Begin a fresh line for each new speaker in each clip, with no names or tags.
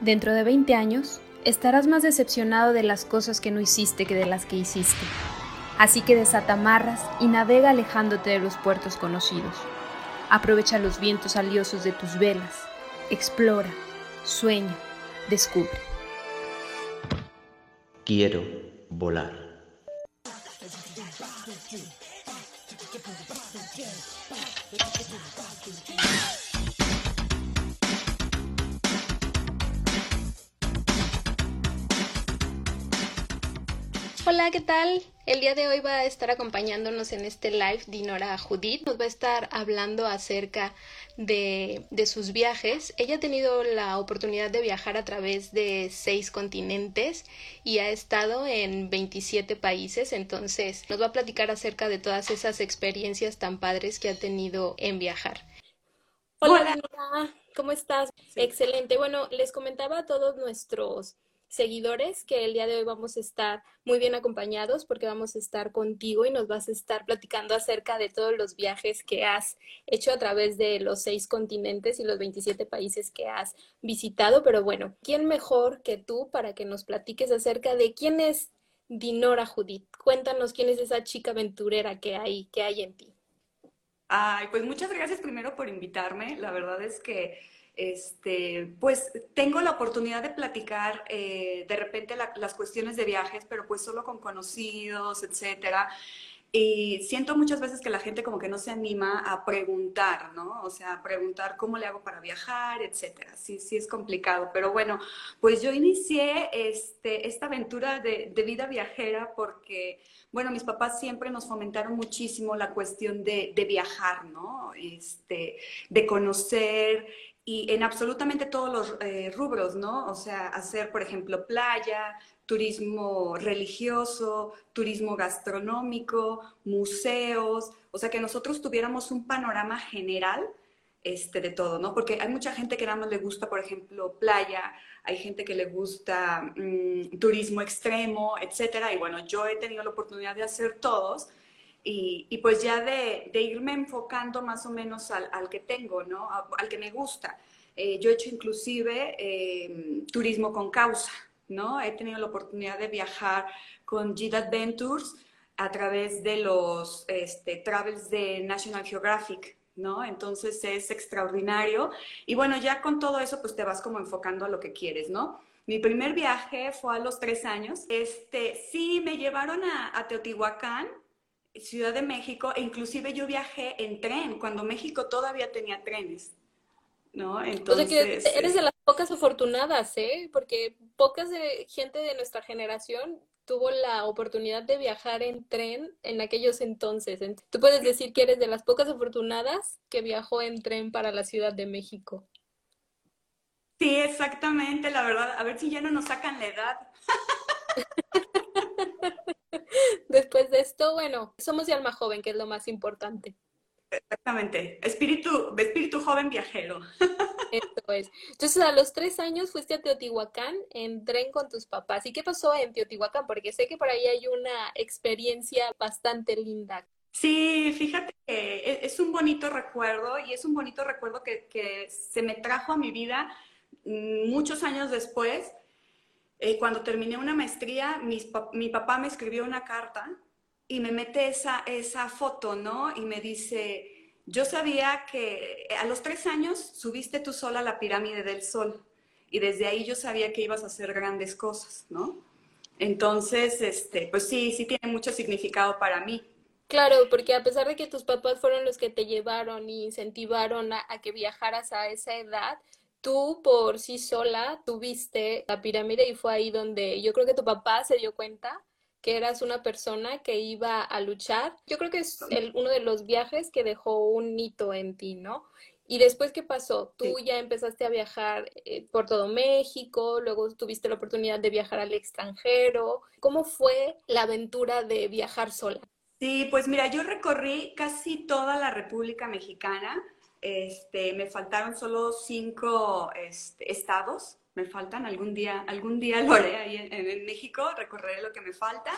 Dentro de 20 años, estarás más decepcionado de las cosas que no hiciste que de las que hiciste. Así que desatamarras y navega alejándote de los puertos conocidos. Aprovecha los vientos aliosos de tus velas. Explora, sueña, descubre.
Quiero volar.
¿Qué tal? El día de hoy va a estar acompañándonos en este live Dinora Judith. Nos va a estar hablando acerca de, de, sus viajes. Ella ha tenido la oportunidad de viajar a través de seis continentes y ha estado en 27 países. Entonces nos va a platicar acerca de todas esas experiencias tan padres que ha tenido en viajar. Hola, Dinora. ¿Cómo estás? Excelente. Bueno, les comentaba a todos nuestros seguidores que el día de hoy vamos a estar muy bien acompañados porque vamos a estar contigo y nos vas a estar platicando acerca de todos los viajes que has hecho a través de los seis continentes y los 27 países que has visitado. Pero bueno, ¿quién mejor que tú para que nos platiques acerca de quién es Dinora Judith? Cuéntanos quién es esa chica aventurera que hay, que hay en ti.
Ay, pues muchas gracias primero por invitarme. La verdad es que este, pues tengo la oportunidad de platicar eh, de repente las cuestiones de viajes, pero pues solo con conocidos, etcétera. Y siento muchas veces que la gente como que no se anima a preguntar, ¿no? O sea, preguntar cómo le hago para viajar, etcétera. Sí, sí es complicado. Pero bueno, pues yo inicié este, esta aventura de, de vida viajera porque, bueno, mis papás siempre nos fomentaron muchísimo la cuestión de, de viajar, ¿no? Este, de conocer y en absolutamente todos los eh, rubros, ¿no? O sea, hacer, por ejemplo, playa, turismo religioso, turismo gastronómico, museos, o sea, que nosotros tuviéramos un panorama general este, de todo, ¿no? Porque hay mucha gente que nada más le gusta, por ejemplo, playa, hay gente que le gusta mm, turismo extremo, etcétera, y bueno, yo he tenido la oportunidad de hacer todos, y, pues ya de, irme enfocando más o menos al, que tengo, ¿no? al que me gusta. Eh, yo he hecho inclusive em, turismo con causa, ¿no? He tenido la oportunidad de viajar con JIT Adventures a través de los este, travels de National Geographic, ¿no? Entonces es extraordinario. Y bueno, ya con todo eso, pues te vas como enfocando a lo que quieres, ¿no? Mi primer viaje fue a los tres años. Este, sí, me llevaron a, a Teotihuacán, Ciudad de México, e inclusive yo viajé en tren, cuando México todavía tenía trenes, ¿no?
Entonces... O sea que eres de las pocas afortunadas, ¿eh? Porque pocas de, gente de nuestra generación tuvo la oportunidad de viajar en tren en aquellos entonces. Tú puedes decir que eres de las pocas afortunadas que viajó en tren para la Ciudad de México.
Sí, exactamente, la verdad. A ver si ya no nos sacan la edad.
Después de esto, bueno, somos de alma joven, que es lo más importante.
Exactamente, espíritu, espíritu joven viajero.
Eso es. Entonces, a los tres años fuiste a Teotihuacán en tren con tus papás. ¿Y qué pasó en Teotihuacán? Porque sé que por ahí hay una experiencia bastante linda.
Sí, fíjate que e, es un bonito recuerdo y es un bonito recuerdo que, que se me trajo a mi vida mm, muchos años después eh, cuando terminé una maestría, mi papá me escribió una carta y me mete esa, esa foto, ¿no? Y me dice, yo sabía que a los tres años subiste tú sola a la pirámide del sol y desde ahí yo sabía que ibas a hacer grandes cosas, ¿no? Entonces, este, pues sí, sí tiene mucho significado para mí.
Claro, porque a pesar de que tus papás fueron los que te llevaron y incentivaron a que viajaras a esa edad, tú por sí sola tuviste la pirámide y fue ahí donde yo creo que tu papá se dio cuenta que eras una persona que iba a luchar. Yo creo que es uno de los viajes que dejó un hito en ti, ¿no? Y después, ¿qué pasó? Tú ya empezaste a viajar eh, por todo México, luego tuviste la oportunidad de viajar al extranjero. ¿Cómo fue la aventura de viajar sola?
Sí, pues mira, yo recorrí casi toda la República Mexicana. Este, me faltaron solo cinco este, estados, me faltan, algún día, algún día lo haré en, México, recorreré lo que me falta.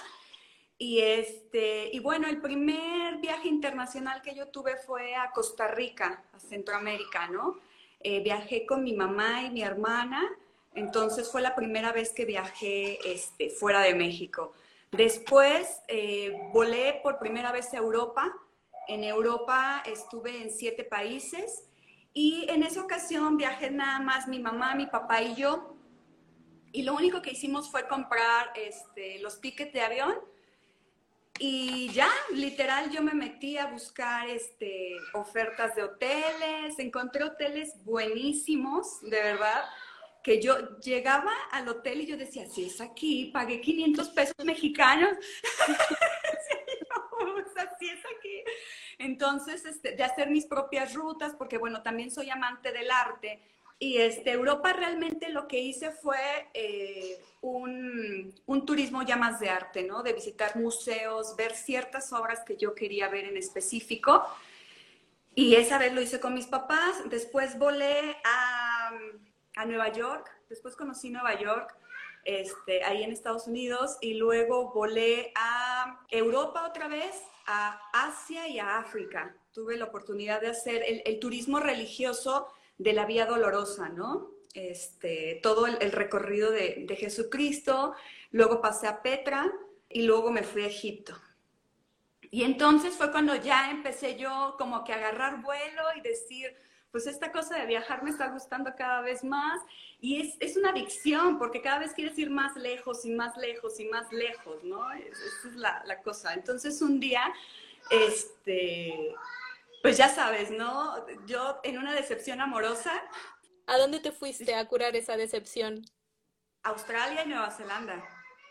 Y, este, y bueno, el primer viaje internacional que yo tuve fue a Costa Rica, a Centroamérica, ¿no? Eh, viajé con mi mamá y mi hermana, Entonces fue la primera vez que viajé este, fuera de México. Después eh, volé por primera vez a Europa. En Europa estuve en siete países y en esa ocasión viajé nada más mi mamá, mi papá y yo. Y lo único que hicimos fue comprar este, los tickets de avión y ya, literal, yo me metí a buscar este, ofertas de hoteles, encontré hoteles buenísimos, de verdad, que yo llegaba al hotel y yo decía, si es aquí, pagué 500 pesos mexicanos. si es aquí. Entonces, este, de hacer mis propias rutas, porque bueno, también soy amante del arte. Y este, Europa realmente lo que hice fue eh, un, un, turismo ya más de arte, ¿no? De visitar museos, ver ciertas obras que yo quería ver en específico. Y esa vez lo hice con mis papás. Después volé a, a Nueva York. Después conocí Nueva York, este, ahí en Estados Unidos. Y luego volé a Europa otra vez, a Asia y a África. Tuve la oportunidad de hacer el, turismo religioso de la Vía Dolorosa, ¿no? Este, todo el, recorrido de, Jesucristo, luego pasé a Petra y luego me fui a Egipto. Y entonces fue cuando ya empecé yo como que a agarrar vuelo y decir, pues esta cosa de viajar me está gustando cada vez más y es, es una adicción porque cada vez quieres ir más lejos y más lejos y más lejos, ¿no? esa es la, la cosa. Entonces un día, este, pues ya sabes, ¿no? Yo en una decepción amorosa.
¿A dónde te fuiste a curar esa decepción?
Australia y Nueva Zelanda.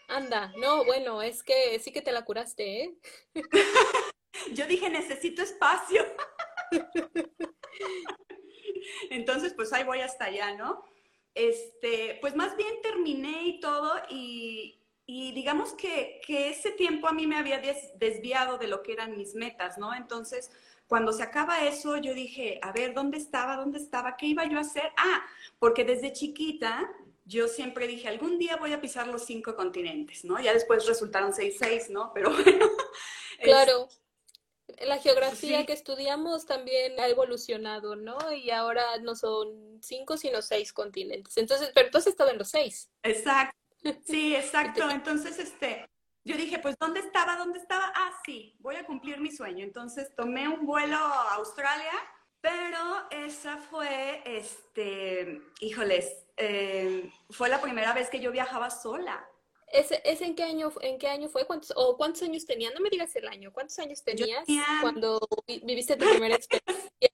Anda, no, bueno, es que sí que te la curaste, ¿eh?
Yo dije, necesito espacio. Entonces, pues ahí voy hasta allá, ¿no? Este, pues más bien terminé y todo y, y digamos que, que, ese tiempo a mí me había desviado de lo que eran mis metas, ¿no? Entonces, cuando se acaba eso, yo dije, a ver, ¿dónde estaba? ¿Dónde estaba? ¿Qué iba yo a hacer? Ah, porque desde chiquita yo siempre dije, algún día voy a pisar los cinco continentes, ¿no? Ya después resultaron seis, seis, ¿no? Pero bueno.
Claro. La geografía que estudiamos también ha evolucionado, ¿no? Y ahora no son cinco, sino seis continentes. Entonces, pero tú has estado en los seis.
Exacto. Sí, exacto. Entonces, este, yo dije, pues, ¿dónde estaba? ¿Dónde estaba? Ah, sí, voy a cumplir mi sueño. Entonces tomé un vuelo a Australia, pero esa fue, este, híjoles, eh, fue la primera vez que yo viajaba sola.
¿Ese, ese en, qué año, en qué año fue? ¿Cuántos, ¿O cuántos años tenías? No me digas el año. ¿Cuántos años tenías cuando viviste tu primera experiencia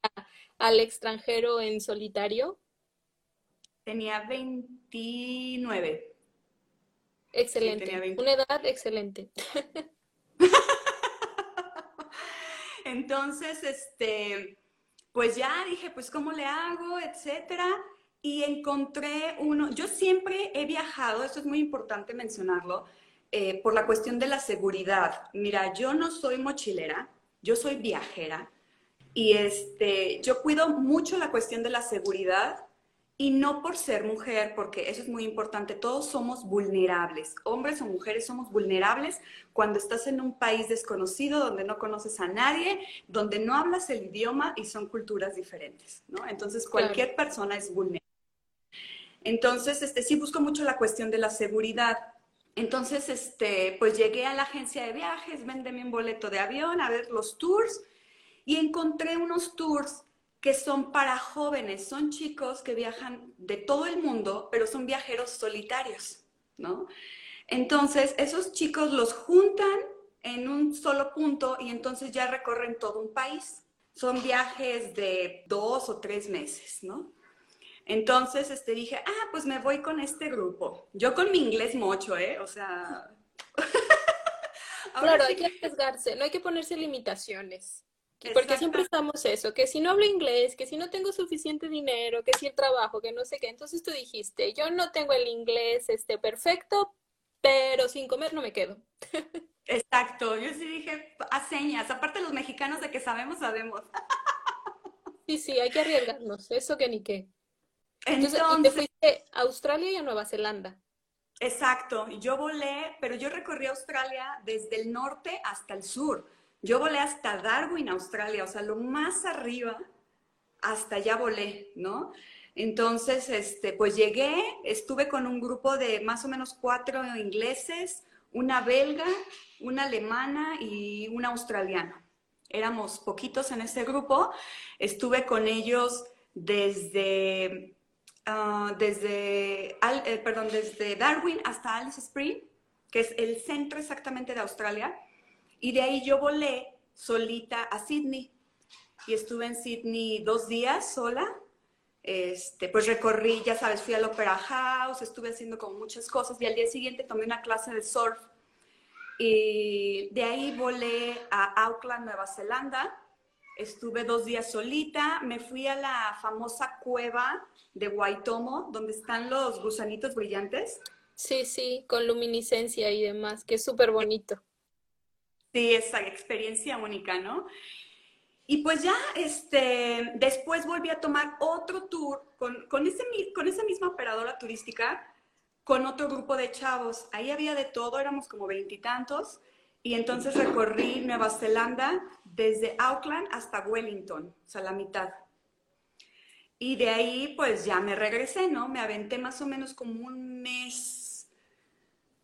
al extranjero en solitario?
Tenía 29.
Excelente. Una edad excelente.
Entonces, este, pues ya dije, pues cómo le hago, etcétera. Y encontré uno, yo siempre he viajado, esto es muy importante mencionarlo, eh, por la cuestión de la seguridad. Mira, yo no soy mochilera, yo soy viajera y este, yo cuido mucho la cuestión de la seguridad y no por ser mujer, porque eso es muy importante, todos somos vulnerables, hombres o mujeres somos vulnerables cuando estás en un país desconocido, donde no conoces a nadie, donde no hablas el idioma y son culturas diferentes, ¿no? Entonces cualquier persona es vulnerable. Entonces, este, sí busco mucho la cuestión de la seguridad. Entonces, este, pues llegué a la agencia de viajes, véndeme un boleto de avión, a ver los tours, y encontré unos tours que son para jóvenes, son chicos que viajan de todo el mundo, pero son viajeros solitarios, ¿no? Entonces, esos chicos los juntan en un solo punto y entonces ya recorren todo un país. Son viajes de dos o tres meses, ¿no? Entonces, este, dije, ah, pues me voy con este grupo. Yo con mi inglés mocho, ¿eh? O sea...
claro, hay que arriesgarse, no hay que ponerse limitaciones. Porque siempre estamos eso, que si no hablo inglés, que si no tengo suficiente dinero, que si el trabajo, que no sé qué. Entonces tú dijiste, yo no tengo el inglés este, perfecto, pero sin comer no me quedo.
Exacto, yo sí dije a señas, aparte los mexicanos de que sabemos, sabemos.
Sí, sí, hay que arriesgarnos, eso que ni qué. Entonces, y te fuiste a Australia y a Nueva Zelanda.
Exacto, yo volé, pero yo recorrí Australia desde el norte hasta el sur. Yo volé hasta Darwin, Australia, o sea, lo más arriba, hasta allá volé, ¿no? Entonces, este, pues llegué, estuve con un grupo de más o menos cuatro ingleses, una belga, una alemana y una australiana. Éramos poquitos en ese grupo. Estuve con ellos desde, ah, desde, eh, perdón, desde Darwin hasta Alice Spring, que es el centro exactamente de Australia. Y de ahí yo volé solita a Sydney. Y estuve en Sydney dos días sola este, pues recorrí, ya sabes, fui al Opera House, estuve haciendo como muchas cosas y al día siguiente tomé una clase de surf y de ahí volé a Auckland, Nueva Zelanda. Estuve dos días solita, me fui a la famosa cueva de Waitomo, donde están los gusanitos brillantes.
Sí, sí, con luminiscencia y demás, que es súper bonito.
Sí, esa experiencia única, ¿no? Y pues ya, este, después volví a tomar otro tour con, con, ese, con esa misma operadora turística, con otro grupo de chavos. Ahí había de todo, éramos como veintitantos. Y, entonces recorrí Nueva Zelanda desde Auckland hasta Wellington, o sea, la mitad. Y de ahí, pues ya me regresé, ¿no? Me aventé más o menos como un mes,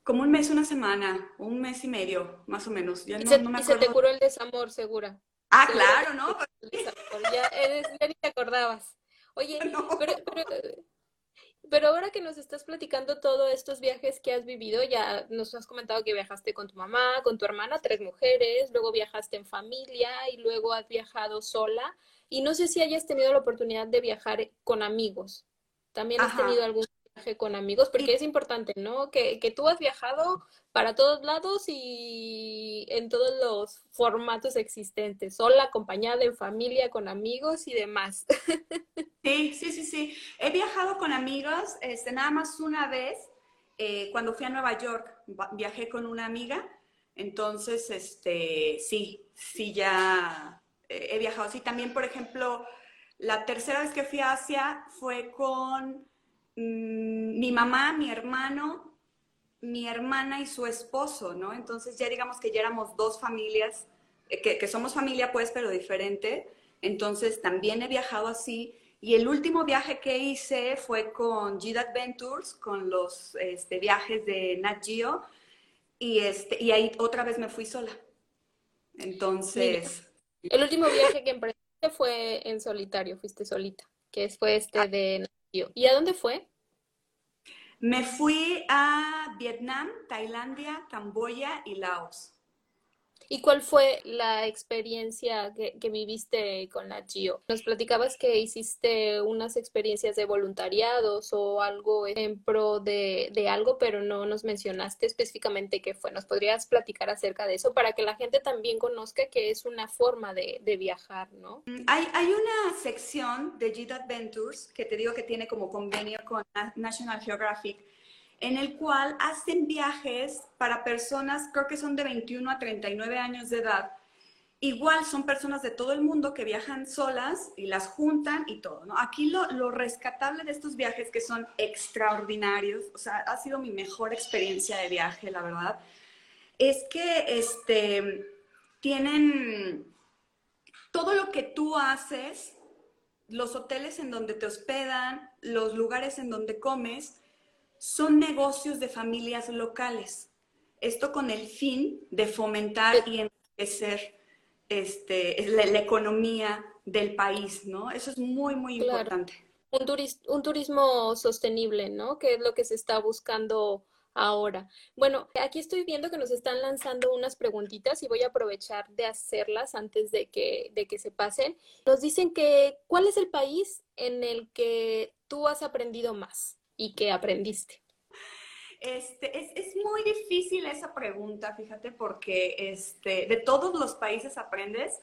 como un mes, una semana, un mes y medio, más o menos.
Ya no, se, me acuerdo. y se te curó el desamor, segura.
Ah, claro, ¿no?
Ya, eres, ya ni te acordabas. Oye, pero, pero, ahora que nos estás platicando todos estos viajes que has vivido, ya nos has comentado que viajaste con tu mamá, con tu hermana, tres mujeres, luego viajaste en familia y luego has viajado sola. Y no sé si hayas tenido la oportunidad de viajar con amigos. ¿También has tenido algún con amigos, porque es importante, ¿no? Que, que, tú has viajado para todos lados y en todos los formatos existentes, sola, acompañada, en familia, con amigos y demás.
Sí, sí, sí, sí. He viajado con amigos, este, nada más una vez, eh, cuando fui a Nueva York, viajé con una amiga, entonces, este, sí, sí, ya he viajado. Sí, también, por ejemplo, la tercera vez que fui a Asia fue con Mm, mi mamá, mi hermano, mi hermana y su esposo, ¿no? Entonces ya digamos que ya éramos dos familias, eh, que, somos familia pues, pero diferente. Entonces también he viajado así. Y el último viaje que hice fue con Gid Adventures, con los este, viajes de Nat Geo. Y, este, y ahí otra vez me fui sola. Entonces...
El último viaje que emprendiste fue en solitario, fuiste solita, que fue este ah. de Nat ¿Y a dónde fue?
Me fui a Vietnam, Tailandia, Camboya y Laos.
¿Y cuál fue la experiencia que, viviste con la GIO? Nos platicabas que hiciste unas experiencias de voluntariados o algo en pro de, algo, pero no nos mencionaste específicamente qué fue. ¿Nos podrías platicar acerca de eso para que la gente también conozca que es una forma de, viajar, ¿no?
Mm, hay, hay, una sección de GIT Adventures que te digo que tiene como convenio con National Geographic en el cual hacen viajes para personas, creo que son de 21 a 39 años de edad. Igual son personas de todo el mundo que viajan solas y las juntan y todo, ¿no? Aquí lo, lo rescatable de estos viajes que son extraordinarios, o sea, ha sido mi mejor experiencia de viaje, la verdad, es que este, tienen todo lo que tú haces, los hoteles en donde te hospedan, los lugares en donde comes, son negocios de familias locales. Esto con el fin de fomentar y enriquecer este, la, economía del país, ¿no? Eso es muy, muy importante.
Un, un turismo sostenible, ¿no? Que es lo que se está buscando ahora. Bueno, aquí estoy viendo que nos están lanzando unas preguntitas y voy a aprovechar de hacerlas antes de que, de que se pasen. Nos dicen que, ¿cuál es el país en el que tú has aprendido más? Y qué aprendiste?
Este, es, muy difícil esa pregunta, fíjate, porque este, de todos los países aprendes,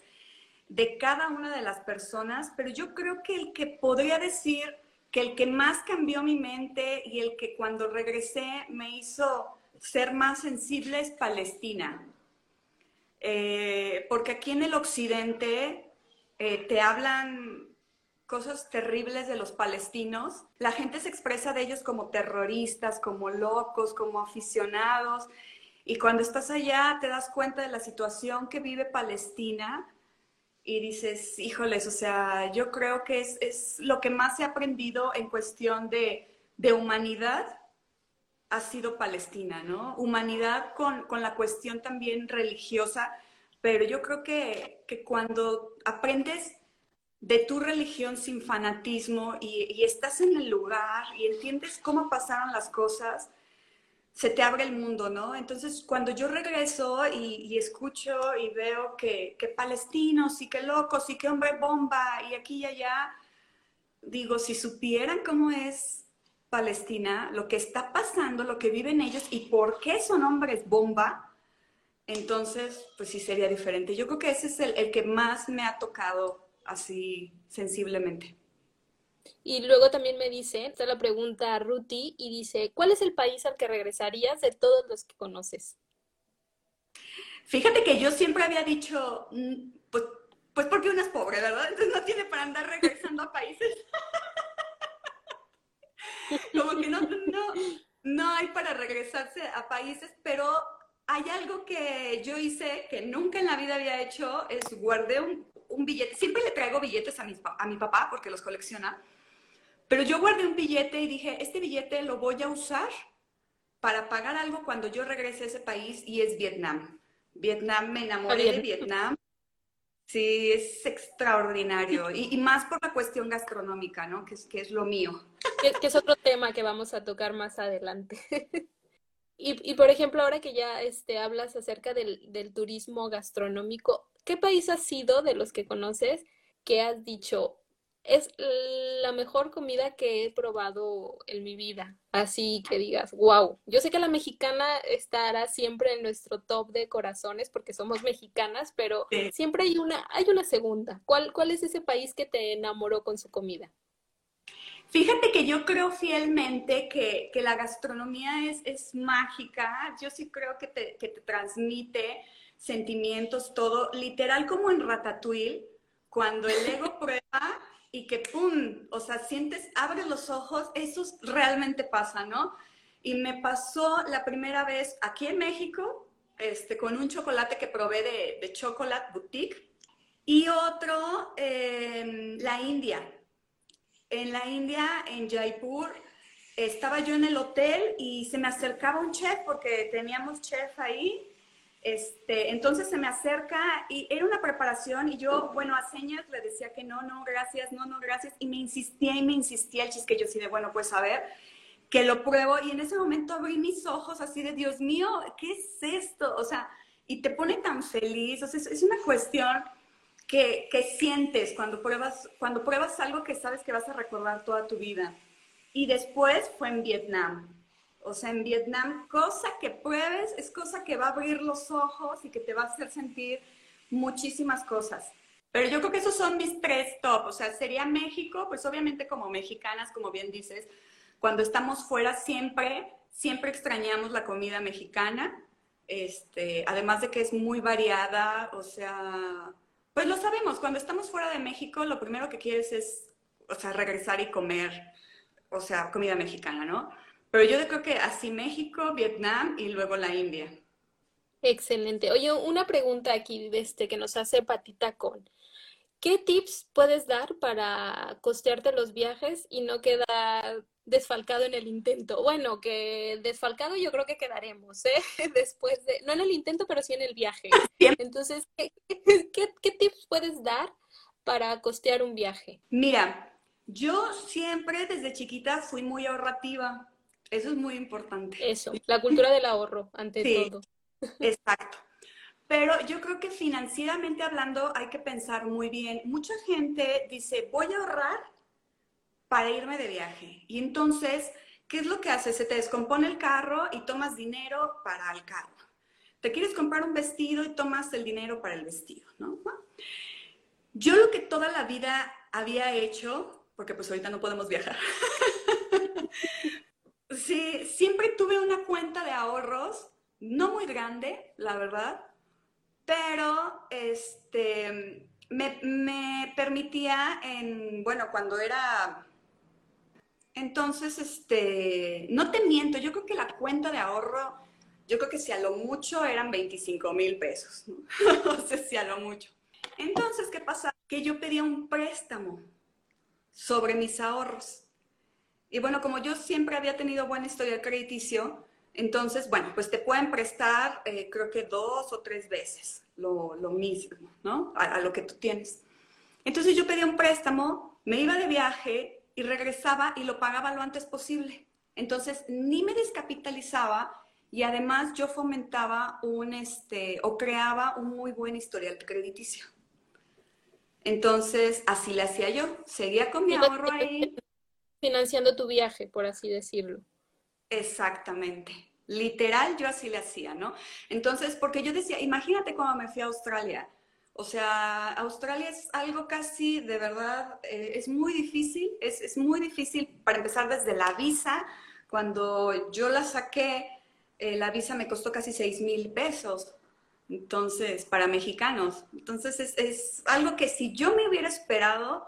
de cada una de las personas, pero yo creo que el que podría decir que el que más cambió mi mente y el que cuando regresé me hizo ser más sensible es Palestina. Eh, porque aquí en el occidente eh, te hablan cosas terribles de los palestinos, la gente se expresa de ellos como terroristas, como locos, como aficionados. Y cuando estás allá te das cuenta de la situación que vive Palestina y dices, híjoles, o sea, yo creo que es, es lo que más he aprendido en cuestión de, de humanidad ha sido Palestina, ¿no? Humanidad con, con, la cuestión también religiosa, pero yo creo que, que cuando aprendes de tu religión sin fanatismo y, estás en el lugar y entiendes cómo pasaron las cosas, se te abre el mundo, ¿no? Entonces, cuando yo regreso y, escucho y veo que, que, palestinos y que locos y que hombre bomba y aquí y allá, digo, si supieran cómo es Palestina, lo que está pasando, lo que viven ellos y por qué son hombres bomba, entonces, pues sí sería diferente. Yo creo que ese es el que más me ha tocado así sensiblemente.
Y luego también me dice, está la pregunta a Ruti y dice, ¿cuál es el país al que regresarías de todos los que conoces?
Fíjate que yo siempre había dicho, mm, pues, pues porque una es pobre, ¿verdad? Entonces no tiene para andar regresando a países. Como que no, no, no hay para regresarse a países, pero hay algo que yo hice que nunca en la vida había hecho, es guardé un, un billete, siempre le traigo billetes a mi, a mi papá porque los colecciona, pero yo guardé un billete y dije, este billete lo voy a usar para pagar algo cuando yo regrese a ese país y es Vietnam. Vietnam, me enamoré de Vietnam. Sí, es extraordinario. Y, más por la cuestión gastronómica, ¿no? Que es, que es lo mío.
Que, es otro tema que vamos a tocar más adelante. y, y, por ejemplo, ahora que ya este, hablas acerca del, del turismo gastronómico, ¿qué país ha sido de los que conoces que has dicho, es la mejor comida que he probado en mi vida. Así que digas, wow. Yo sé que la mexicana estará siempre en nuestro top de corazones porque somos mexicanas, pero siempre hay una, hay una segunda. ¿Cuál, ¿Cuál es ese país que te enamoró con su comida?
Fíjate que yo creo fielmente que, que la gastronomía es, es, mágica. Yo sí creo que te, que te transmite sentimientos, todo, literal como en Ratatouille, cuando el ego prueba y que ¡pum! O sea, sientes, abres los ojos, eso realmente pasa, ¿no? Y me pasó la primera vez aquí en México, este, con un chocolate que probé de, de Chocolate Boutique y otro en la India. En la India, en Jaipur, estaba yo en el hotel y se me acercaba un chef porque teníamos chef ahí este, entonces se me acerca y era una preparación y yo, bueno, a señas le decía que no, no, gracias, no, no, gracias. Y me insistía y me insistía el chis que yo sí de, bueno, pues a ver, que lo pruebo. Y en ese momento abrí mis ojos así de, Dios mío, ¿qué es esto? O sea, y te pone tan feliz. O sea, es, una cuestión que, sientes cuando pruebas, cuando pruebas algo que sabes que vas a recordar toda tu vida. Y después fue en Vietnam o sea, en Vietnam, cosa que pruebes es cosa que va a abrir los ojos y que te va a hacer sentir muchísimas cosas. Pero yo creo que esos son mis tres top. O sea, sería México, pues obviamente como mexicanas, como bien dices, cuando estamos fuera siempre, siempre extrañamos la comida mexicana. Este, además de que es muy variada, o sea, pues lo sabemos, cuando estamos fuera de México, lo primero que quieres es, o sea, regresar y comer, o sea, comida mexicana, ¿no? Pero yo creo que así México, Vietnam y luego la India.
Excelente. Oye, una pregunta aquí este, que nos hace Patita con. ¿Qué tips puedes dar para costearte los viajes y no quedar desfalcado en el intento? Bueno, que desfalcado yo creo que quedaremos, ¿eh? Después de, no en el intento, pero sí en el viaje. Entonces, ¿qué, qué, qué tips puedes dar para costear un viaje?
Mira, yo siempre desde chiquita fui muy ahorrativa. Eso es muy importante.
Eso, la cultura del ahorro, ante todo.
Exacto. Pero yo creo que financieramente hablando hay que pensar muy bien. Mucha gente dice, voy a ahorrar para irme de viaje. Y entonces, ¿qué es lo que hace? Se te descompone el carro y tomas dinero para el carro. Te quieres comprar un vestido y tomas el dinero para el vestido, ¿no? Yo lo que toda la vida había hecho, porque pues ahorita no podemos viajar, Sí, siempre tuve una cuenta de ahorros, no muy grande, la verdad, pero este, me, permitía en, bueno, cuando era... Entonces, este, no te miento, yo creo que la cuenta de ahorro, yo creo que si a lo mucho eran 25 mil pesos, ¿no? no sé si a lo mucho. Entonces, ¿qué pasa? Que yo pedía un préstamo sobre mis ahorros. Y bueno, como yo siempre había tenido buena historia crediticio, entonces, bueno, pues te pueden prestar, eh, creo que dos o tres veces lo, mismo, ¿no? A, lo que tú tienes. Entonces yo pedía un préstamo, me iba de viaje y regresaba y lo pagaba lo antes posible. Entonces, ni me descapitalizaba y además yo fomentaba un, este, o creaba un muy buen historial crediticio. Entonces, así le hacía yo. Seguía con mi ahorro ahí.
Financiando tu viaje, por así decirlo.
Exactamente. Literal, yo así le hacía, ¿no? Entonces, porque yo decía, imagínate cuando me fui a Australia. O sea, Australia es algo casi, de verdad, eh, es muy difícil. Es, es muy difícil para empezar desde la visa. Cuando yo la saqué, eh, la visa me costó casi 6 mil pesos. Entonces, para mexicanos. Entonces, es, algo que si yo me hubiera esperado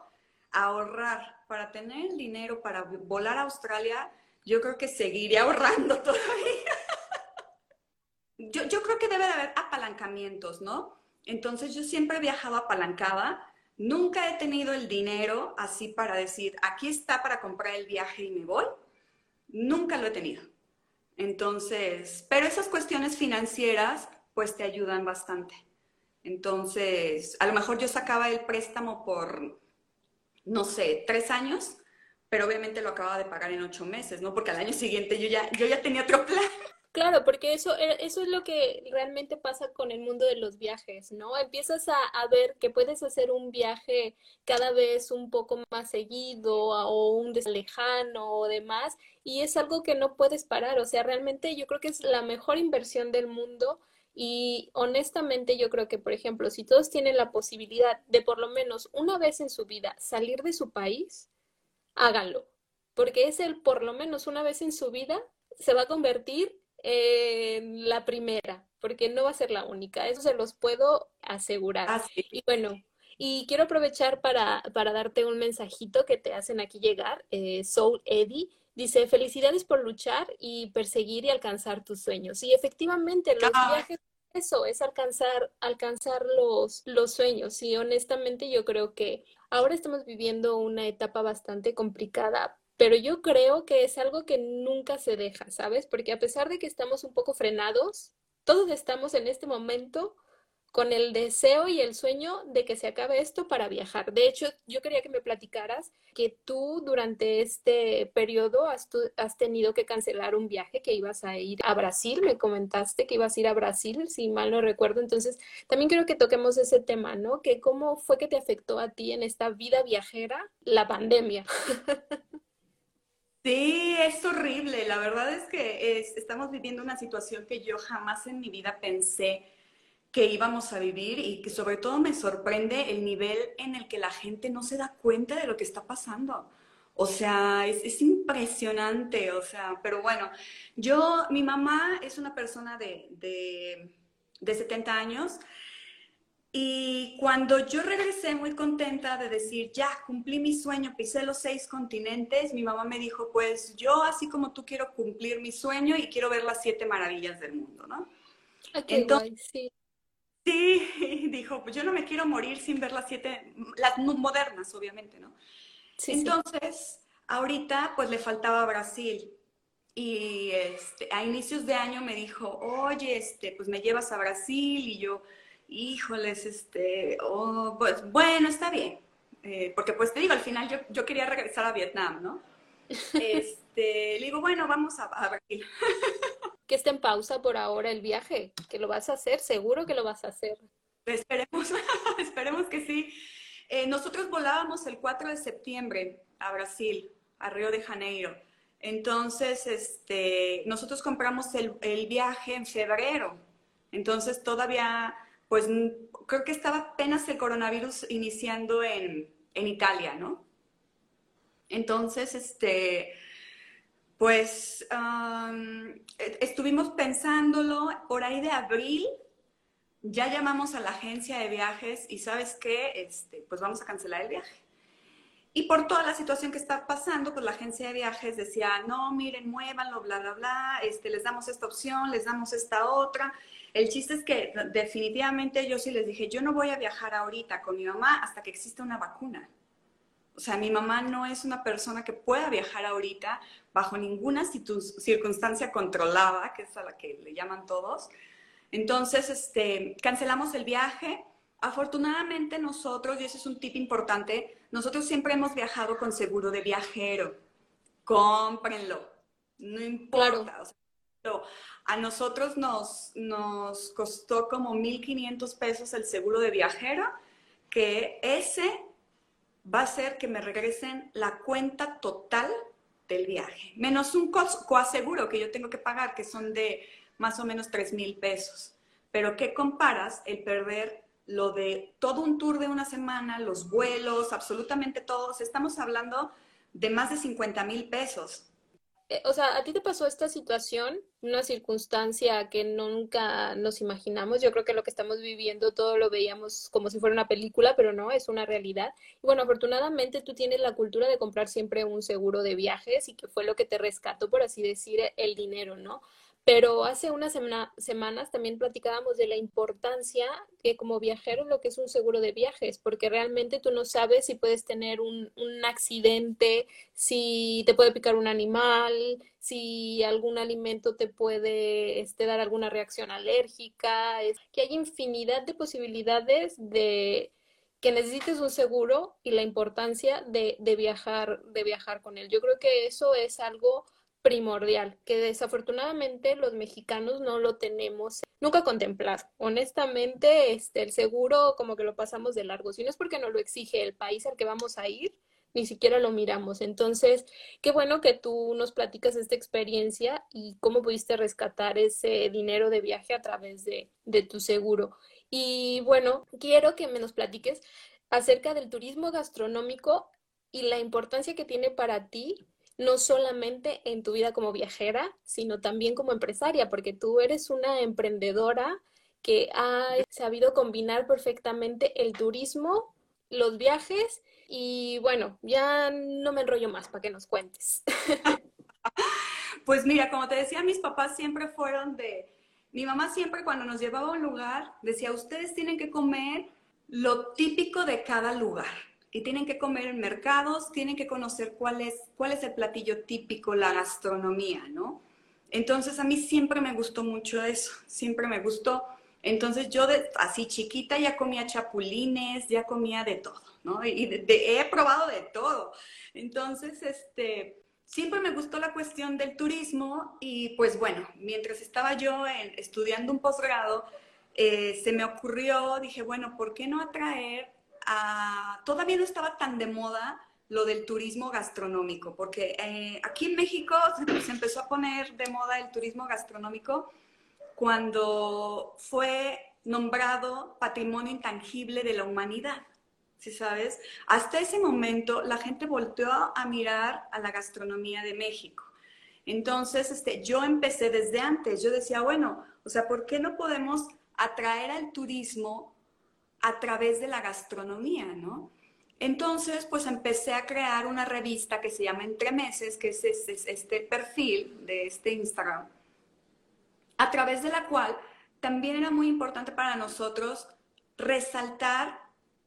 ahorrar para tener el dinero para volar a Australia, yo creo que seguiría ahorrando todavía. yo, yo creo que debe de haber apalancamientos, ¿no? Entonces, yo siempre he viajado apalancada. Nunca he tenido el dinero así para decir, aquí está para comprar el viaje y me voy. Nunca lo he tenido. Entonces, pero esas cuestiones financieras pues te ayudan bastante. Entonces, a lo mejor yo sacaba el préstamo por, no sé, tres años, pero obviamente lo acababa de pagar en ocho meses, ¿no? Porque al año siguiente yo ya, yo ya tenía otro plan.
Claro, porque eso, eh, eso es lo que realmente pasa con el mundo de los viajes, ¿no? Empiezas a, a, ver que puedes hacer un viaje cada vez un poco más seguido o un lejano o demás, y es algo que no puedes parar, o sea, realmente yo creo que es la mejor inversión del mundo y honestamente yo creo que, por ejemplo, si todos tienen la posibilidad de por lo menos una vez en su vida salir de su país, háganlo, porque es el por lo menos una vez en su vida se va a convertir la primera, porque no va a ser la única, eso se los puedo asegurar.
Ah,
y bueno, y quiero aprovechar para, para, darte un mensajito que te hacen aquí llegar, eh, Soul Eddie. Dice, felicidades por luchar y perseguir y alcanzar tus sueños. Y efectivamente, los ah. viajes, eso es alcanzar, alcanzar los, los sueños. Y honestamente yo creo que ahora estamos viviendo una etapa bastante complicada, pero yo creo que es algo que nunca se deja, ¿sabes? Porque a pesar de que estamos un poco frenados, todos estamos en este momento con el deseo y el sueño de que se acabe esto para viajar. De hecho, yo quería que me platicaras que tú durante este periodo has, has, tenido que cancelar un viaje que ibas a ir a Brasil, me comentaste que ibas a ir a Brasil, si mal no recuerdo. Entonces, también quiero que toquemos ese tema, ¿no? Que cómo fue que te afectó a ti en esta vida viajera la pandemia.
Sí, es horrible. La verdad es que estamos viviendo una situación que yo jamás en mi vida pensé que íbamos a vivir y que sobre todo me sorprende el nivel en el que la gente no se da cuenta de lo que está pasando. O sea, es, impresionante, o sea, pero bueno, yo, mi mamá es una persona de, de, de 70 años y cuando yo regresé muy contenta de decir, ya, cumplí mi sueño, pisé los seis continentes, mi mamá me dijo, pues yo así como tú quiero cumplir mi sueño y quiero ver las siete maravillas del mundo, ¿no?
Entonces, sí.
Sí, dijo, pues yo no me quiero morir sin ver las siete, las modernas, obviamente, ¿no? Sí, Entonces, ahorita pues le faltaba Brasil. Y este, a inicios de año me dijo, oye, este, pues me llevas a Brasil y yo, híjoles, este, oh, pues bueno, está bien. Eh, porque pues te digo, al final yo, yo quería regresar a Vietnam, ¿no? Este, le digo, bueno, vamos a, a Brasil.
que esté en pausa por ahora el viaje, que lo vas a hacer, seguro que lo vas a hacer.
Esperemos, esperemos que sí. Eh, nosotros volábamos el 4 de septiembre a Brasil, a Río de Janeiro. Entonces, este, nosotros compramos el, el viaje en febrero. Entonces, todavía, pues creo que estaba apenas el coronavirus iniciando en, en Italia, ¿no? Entonces, este, pues e, estuvimos pensándolo por ahí de abril, ya llamamos a la agencia de viajes y sabes qué, este, pues vamos a cancelar el viaje. Y por toda la situación que está pasando, pues la agencia de viajes decía, no, miren, muévanlo, bla, bla, bla, este, les damos esta opción, les damos esta otra. El chiste es que definitivamente yo sí les dije, yo no voy a viajar ahorita con mi mamá hasta que exista una vacuna. O sea, mi mamá no es una persona que pueda viajar ahorita bajo ninguna circunstancia controlada, que es a la que le llaman todos. Entonces, este, cancelamos el viaje. Afortunadamente nosotros, y ese es un tip importante, nosotros siempre hemos viajado con seguro de viajero. Cómprenlo. No importa. a nosotros nos, nos costó como 1.500 pesos el seguro de viajero, que ese va a ser que me regresen la cuenta total del viaje, menos un coaseguro que yo tengo que pagar, que son de más o menos 3 mil pesos. Pero ¿qué comparas el perder lo de todo un tour de una semana, los vuelos, absolutamente todos? Estamos hablando de más de 50 mil pesos.
Eh, o sea, ¿a ti te pasó esta situación, una circunstancia que nunca nos imaginamos? Yo creo que lo que estamos viviendo todo lo veíamos como si fuera una película, pero no, es una realidad. Y bueno, afortunadamente tú tienes la cultura de comprar siempre un seguro de viajes y que fue lo que te rescató, por así decir, el dinero, ¿no? Pero hace unas semanas también platicábamos de la importancia que como viajero lo que es un seguro de viajes, porque realmente tú no sabes si puedes tener un, un accidente, si te puede picar un animal, si algún alimento te puede este, dar alguna reacción alérgica, es que hay infinidad de posibilidades de que necesites un seguro y la importancia de, de viajar, de viajar con él. Yo creo que eso es algo primordial, que desafortunadamente los mexicanos no lo tenemos nunca contemplado. Honestamente, este, el seguro como que lo pasamos de largo. Si no es porque no lo exige el país al que vamos a ir, ni siquiera lo miramos. Entonces, qué bueno que tú nos platicas esta experiencia y cómo pudiste rescatar ese dinero de viaje a través de, de tu seguro. Y bueno, quiero que me nos platiques acerca del turismo gastronómico y la importancia que tiene para ti no solamente en tu vida como viajera, sino también como empresaria, porque tú eres una emprendedora que ha sabido combinar perfectamente el turismo, los viajes y bueno, ya no me enrollo más para que nos cuentes.
Pues mira, como te decía, mis papás siempre fueron de, mi mamá siempre cuando nos llevaba a un lugar decía, ustedes tienen que comer lo típico de cada lugar y tienen que comer en mercados, tienen que conocer cuál es, cuál es el platillo típico, la gastronomía, ¿no? Entonces a mí siempre me gustó mucho eso, siempre me gustó. Entonces yo de, así chiquita ya comía chapulines, ya comía de todo, ¿no? Y he probado de todo. Entonces, este, siempre me gustó la cuestión del turismo y pues bueno, mientras estaba yo estudiando un posgrado, eh, se me ocurrió, dije, bueno, ¿por qué no atraer todavía no estaba tan de moda lo del turismo gastronómico, porque eh, aquí en México se empezó a poner de moda el turismo gastronómico cuando fue nombrado Patrimonio Intangible de la Humanidad. ¿Sí sabes? Hasta ese momento la gente volteó a mirar a la gastronomía de México. Entonces, este, yo empecé desde antes. Yo decía, bueno, o sea, ¿por qué no podemos atraer al turismo a través de la gastronomía, ¿no? Entonces, pues empecé a crear una revista que se llama Entre Meses, que es este, perfil de este Instagram, a través de la cual también era muy importante para nosotros resaltar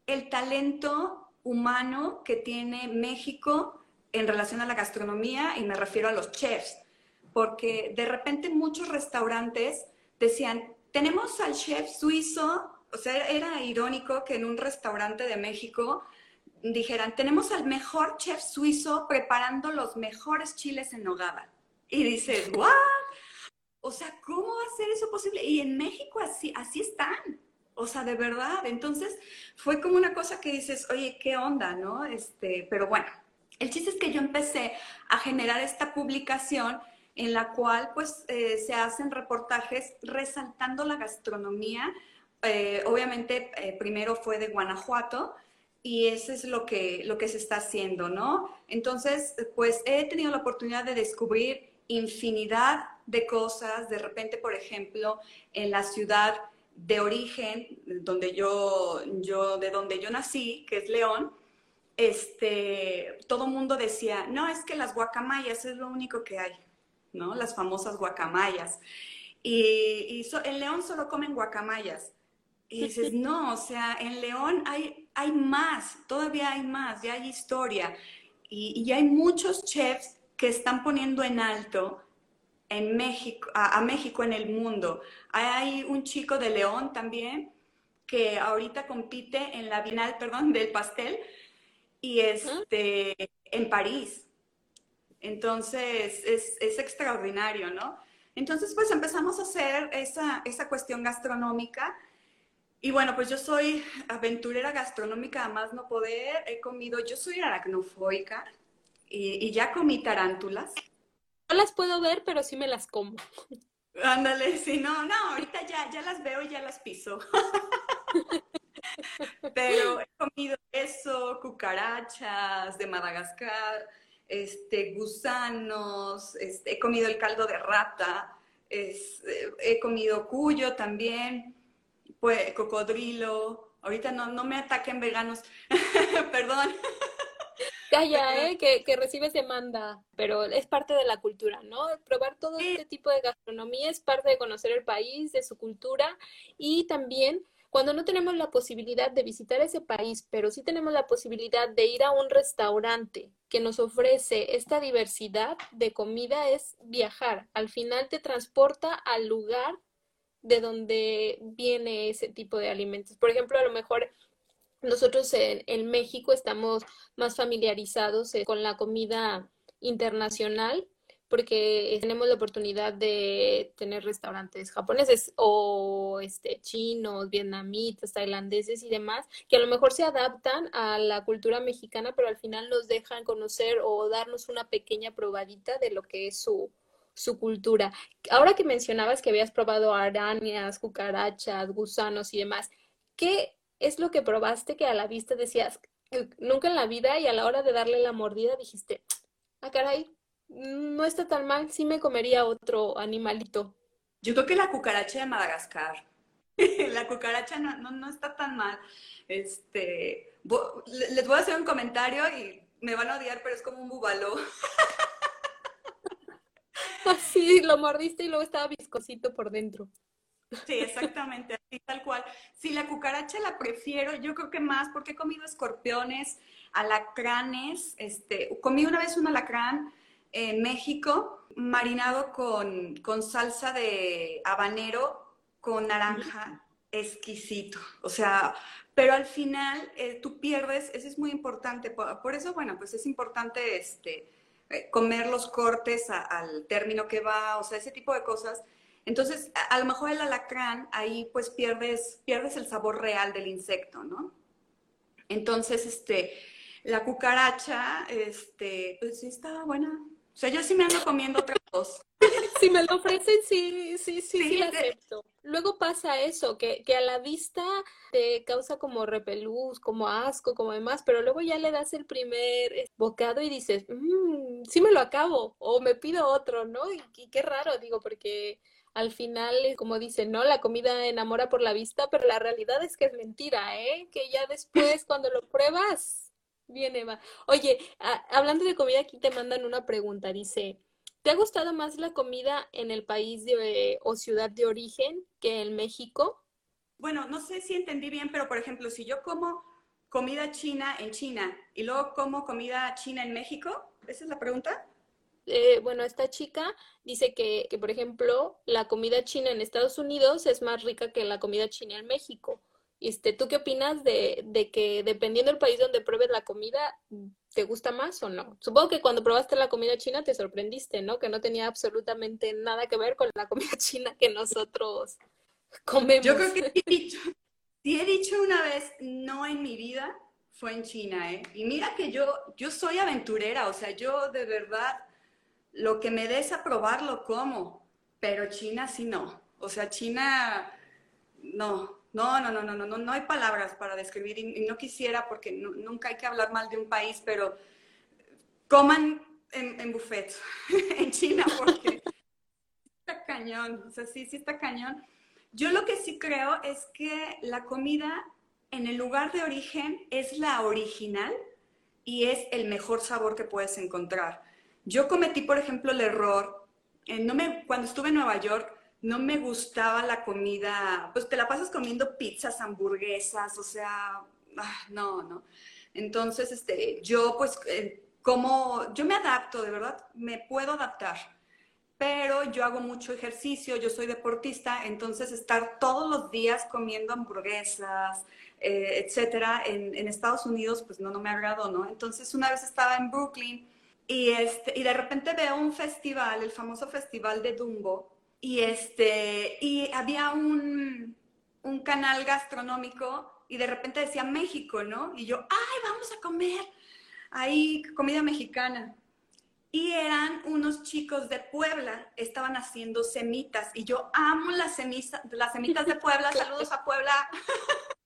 el talento humano que tiene México en relación a la gastronomía, y me refiero a los chefs, porque de repente muchos restaurantes decían, tenemos al chef suizo o sea, era irónico que en un restaurante de México dijeran, tenemos al mejor chef suizo preparando los mejores chiles en nogada. Y dices, ¿what? O sea, ¿cómo va a ser eso posible? Y en México así, así están. O sea, de verdad. Entonces, fue como una cosa que dices, oye, ¿qué onda, no? Este, pero bueno, el chiste es que yo empecé a generar esta publicación en la cual, pues, eh, se hacen reportajes resaltando la gastronomía eh, obviamente eh, primero fue de Guanajuato y eso es lo que, lo que se está haciendo, ¿no? Entonces, pues he tenido la oportunidad de descubrir infinidad de cosas, de repente, por ejemplo, en la ciudad de origen, donde yo, yo, de donde yo nací, que es León, este, todo mundo decía, no, es que las guacamayas es lo único que hay, ¿no? Las famosas guacamayas. Y, en León solo comen guacamayas. Y dices, no, o sea, en León hay, hay más, todavía hay más, ya hay historia. Y, ya hay muchos chefs que están poniendo en alto en México, a, México en el mundo. Hay un chico de León también que ahorita compite en la Bienal, perdón, del pastel y este, en París. Entonces, es, es, extraordinario, ¿no? Entonces, pues empezamos a hacer esa, esa cuestión gastronómica. Y bueno, pues yo soy aventurera gastronómica, además no poder. He comido, yo soy aracnofóica y, y ya comí tarántulas.
No las puedo ver, pero sí me las como.
Ándale, sí, no, no, ahorita ya, ya las veo y ya las piso. Pero he comido eso, cucarachas de Madagascar, este, gusanos, este, he comido el caldo de rata, he comido cuyo también, pues, cocodrilo. Ahorita no, no me ataquen veganos, perdón.
Calla, ¿eh? que, que, recibes demanda, pero es parte de la cultura, ¿no? Probar todo este tipo de gastronomía es parte de conocer el país, de su cultura y también cuando no tenemos la posibilidad de visitar ese país, pero sí tenemos la posibilidad de ir a un restaurante que nos ofrece esta diversidad de comida, es viajar. Al final te transporta al lugar de donde viene ese tipo de alimentos. Por ejemplo, a lo mejor nosotros en, en México estamos más familiarizados eh, con la comida internacional porque tenemos la oportunidad de tener restaurantes japoneses o este, chinos, vietnamitas, tailandeses y demás, que a lo mejor se adaptan a la cultura mexicana, pero al final nos dejan conocer o darnos una pequeña probadita de lo que es su, su cultura. Ahora que mencionabas que habías probado arañas, cucarachas, gusanos y demás, ¿qué es lo que probaste que a la vista decías, nunca en la vida y a la hora de darle la mordida dijiste, ah, caray, no está tan mal, sí me comería otro animalito.
Yo creo que la cucaracha de Madagascar. la cucaracha no, no, está tan mal. Este, les voy a hacer un comentario y me van a odiar, pero es como un bubaló.
Así, lo mordiste y luego estaba viscosito por dentro.
Sí, exactamente, así tal cual. Si la cucaracha la prefiero, yo creo que más porque he comido escorpiones, alacranes, este, comí una vez un alacrán en México marinado con, salsa de habanero con naranja, exquisito. O sea, pero al final eh, tú pierdes, eso es muy importante. Por, eso, bueno, pues es importante este, comer los cortes al término que va, o sea, ese tipo de cosas. Entonces, a, a, lo mejor el alacrán, ahí pues pierdes, pierdes el sabor real del insecto, ¿no? Entonces, este, la cucaracha, este, pues sí estaba buena, o sea, yo sí me ando comiendo otra cosa.
Si me lo ofrecen, sí, sí, sí, sí, acepto. Luego pasa eso, que, que, a la vista te causa como repelús, como asco, como demás, pero luego ya le das el primer bocado y dices, mmm, sí me lo acabo, o me pido otro, ¿no? Y, y, qué raro, digo, porque al final, como dicen, ¿no? La comida enamora por la vista, pero la realidad es que es mentira, ¿eh? Que ya después, cuando lo pruebas, Bien, Eva. Oye, hablando de comida, aquí te mandan una pregunta. Dice, ¿te ha gustado más la comida en el país de, o ciudad de origen que en México?
Bueno, no sé si entendí bien, pero por ejemplo, si yo como comida china en China y luego como comida china en México, ¿esa es la pregunta?
Eh, bueno, esta chica dice que, que, por ejemplo, la comida china en Estados Unidos es más rica que la comida china en México. Este, ¿Tú qué opinas de, de, que dependiendo del país donde pruebes la comida, te gusta más o no? Supongo que cuando probaste la comida china te sorprendiste, ¿no? Que no tenía absolutamente nada que ver con la comida china que nosotros comemos.
Yo creo que he dicho, sí he dicho una vez no en mi vida, fue en China, ¿eh? Y mira que yo, yo soy aventurera, o sea, yo de verdad, lo que me des a probarlo como, pero China sí no. O sea, China, no, no, no, no, no, no, no, no hay palabras para describir y, no quisiera porque nunca hay que hablar mal de un país, pero coman en, en buffet en China porque está cañón, o sea, sí, sí está cañón. Yo lo que sí creo es que la comida en el lugar de origen es la original y es el mejor sabor que puedes encontrar. Yo cometí, por ejemplo, el error, eh, no me, cuando estuve en Nueva York, no me gustaba la comida, pues te la pasas comiendo pizzas, hamburguesas, o sea, ah, no, no. Entonces, este, yo pues, eh, como, yo me adapto, de verdad, me puedo adaptar, pero yo hago mucho ejercicio, yo soy deportista, entonces estar todos los días comiendo hamburguesas, eh, etcétera, en, Estados Unidos, pues no, no me agradó, ¿no? Entonces una vez estaba en Brooklyn y, este, y de repente veo un festival, el famoso festival de Dumbo, y, este, y había un, un canal gastronómico y de repente decía México, ¿no? Y yo, ay, vamos a comer ahí comida mexicana. Y eran unos chicos de Puebla, estaban haciendo semitas. Y yo amo las, semitas, las semitas de Puebla. Saludos a Puebla.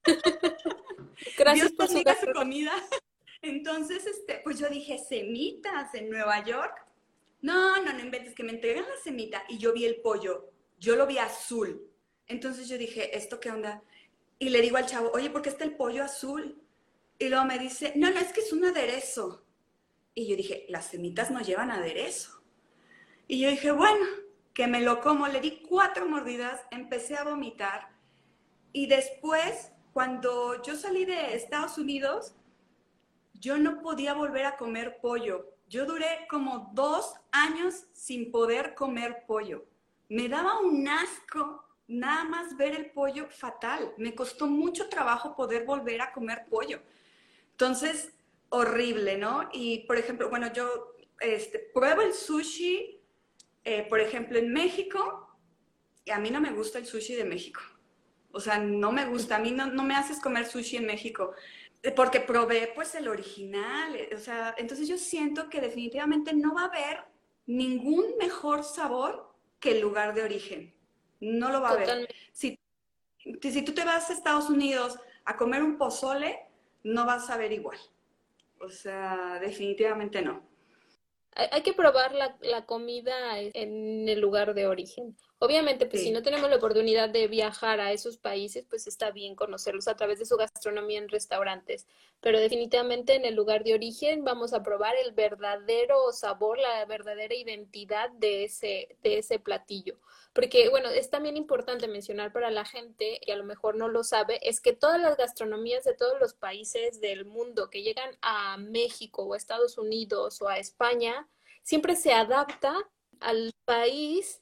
Gracias por su,
su comida. Entonces, este, pues yo dije, semitas en Nueva York. No, no, no inventes, que me entregan la semita. Y yo vi el pollo. Yo lo vi azul. Entonces yo dije, ¿esto qué onda? Y le digo al chavo, oye, ¿por qué está el pollo azul? Y luego me dice, no, no, es que es un aderezo. Y yo dije, las semitas no llevan aderezo. Y yo dije, bueno, que me lo como. Le di cuatro mordidas, empecé a vomitar. Y después, cuando yo salí de Estados Unidos, yo no podía volver a comer pollo. Yo duré como dos años sin poder comer pollo. Me daba un asco nada más ver el pollo fatal. Me costó mucho trabajo poder volver a comer pollo. Entonces, horrible, ¿no? Y, por ejemplo, bueno, yo este, pruebo el sushi, eh, por ejemplo, en México, y a mí no me gusta el sushi de México. O sea, no me gusta, a mí no, no me haces comer sushi en México, porque probé pues el original, eh, o sea, entonces yo siento que definitivamente no va a haber ningún mejor sabor que el lugar de origen. No lo va a ver. Si, si tú te vas a Estados Unidos a comer un pozole, no vas a ver igual. O sea, definitivamente no.
Hay, que probar la, la, comida en el lugar de origen. Obviamente, pues si no tenemos la oportunidad de viajar a esos países, pues está bien conocerlos a través de su gastronomía en restaurantes. Pero definitivamente en el lugar de origen vamos a probar el verdadero sabor, la verdadera identidad de ese, de ese platillo. Porque, bueno, es también importante mencionar para la gente que a lo mejor no lo sabe, es que todas las gastronomías de todos los países del mundo que llegan a México o a Estados Unidos o a España, siempre se adapta al país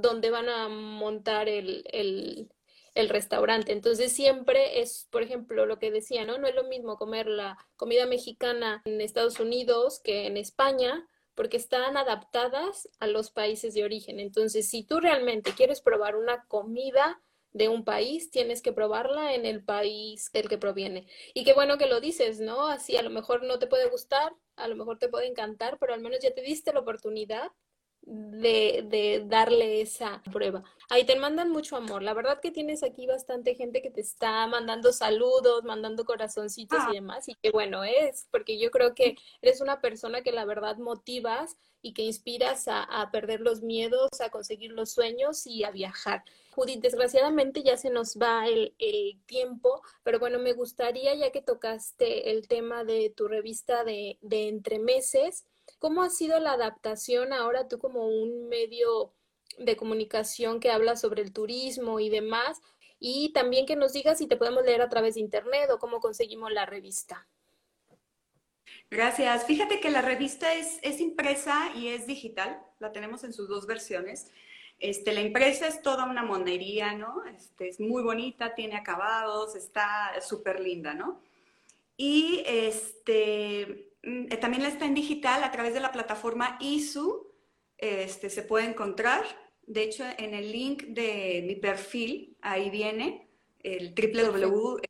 donde van a montar el, el, restaurante. Entonces siempre es, por ejemplo, lo que decía, ¿no? No es lo mismo comer la comida mexicana en Estados Unidos que en España, porque están adaptadas a los países de origen. Entonces, si tú realmente quieres probar una comida de un país, tienes que probarla en el país del que proviene. Y qué bueno que lo dices, ¿no? Así a lo mejor no te puede gustar, a lo mejor te puede encantar, pero al menos ya te diste la oportunidad de, de, darle esa prueba. Ahí te mandan mucho amor. La verdad que tienes aquí bastante gente que te está mandando saludos, mandando corazoncitos y ah. demás. Y qué bueno es, porque yo creo que eres una persona que la verdad motivas y que inspiras a, a perder los miedos, a conseguir los sueños y a viajar. Judith, desgraciadamente ya se nos va el, el, tiempo, pero bueno, me gustaría, ya que tocaste el tema de tu revista de, de Entre Meses, ¿Cómo ha sido la adaptación ahora tú como un medio de comunicación que habla sobre el turismo y demás? Y también que nos digas si te podemos leer a través de internet o cómo conseguimos la revista.
Gracias. Fíjate que la revista es, es impresa y es digital. La tenemos en sus dos versiones. Este, la impresa es toda una monería, ¿no? Este, es muy bonita, tiene acabados, está súper linda, ¿no? Y este, también está en digital a través de la plataforma ISU. Este, se puede encontrar. De hecho, en el link de mi perfil, ahí viene el www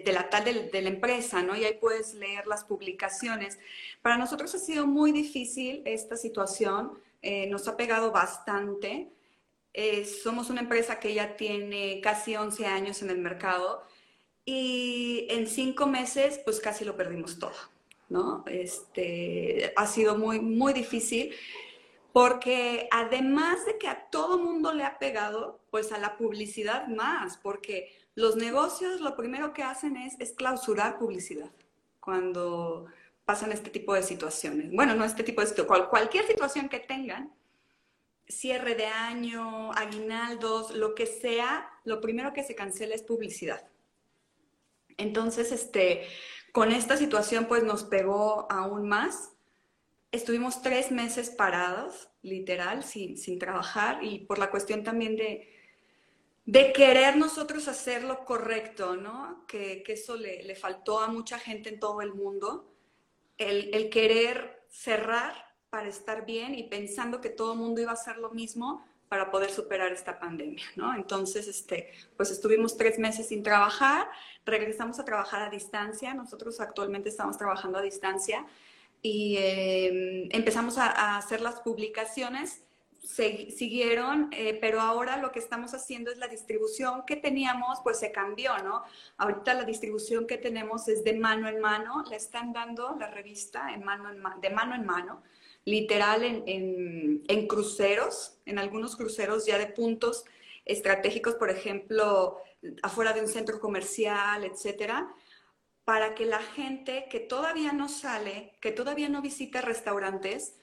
de la tal de, la empresa, ¿no? Y ahí puedes leer las publicaciones. Para nosotros ha sido muy difícil esta situación, eh, nos ha pegado bastante. Eh, somos una empresa que ya tiene casi 11 años en el mercado y en cinco meses, pues casi lo perdimos todo. ¿No? Este, ha sido muy, muy difícil porque además de que a todo mundo le ha pegado, pues a la publicidad más, porque los negocios lo primero que hacen es, es clausurar publicidad. Cuando pasan este tipo de situaciones. Bueno, no este tipo de situaciones, cualquier situación que tengan, cierre de año, aguinaldos, lo que sea, lo primero que se cancela es publicidad. Entonces, este, con esta situación, pues nos pegó aún más. Estuvimos tres meses parados, literal, sin, sin trabajar y por la cuestión también de, de querer nosotros hacer lo correcto, ¿no? Que, eso le, faltó a mucha gente en todo el mundo, el, el, querer cerrar para estar bien y pensando que todo el mundo iba a hacer lo mismo para poder superar esta pandemia, ¿no? Entonces, este, pues estuvimos tres meses sin trabajar, regresamos a trabajar a distancia, nosotros actualmente estamos trabajando a distancia y em, empezamos a, hacer las publicaciones siguieron, eh, pero ahora lo que estamos haciendo es la distribución que teníamos, pues se cambió, ¿no? Ahorita la distribución que tenemos es de mano en mano, le están dando la revista de mano en mano, literal en, en, cruceros, en algunos cruceros ya de puntos estratégicos, por ejemplo, afuera de un centro comercial, etcétera, para que la gente que todavía no sale, que todavía no visita restaurantes,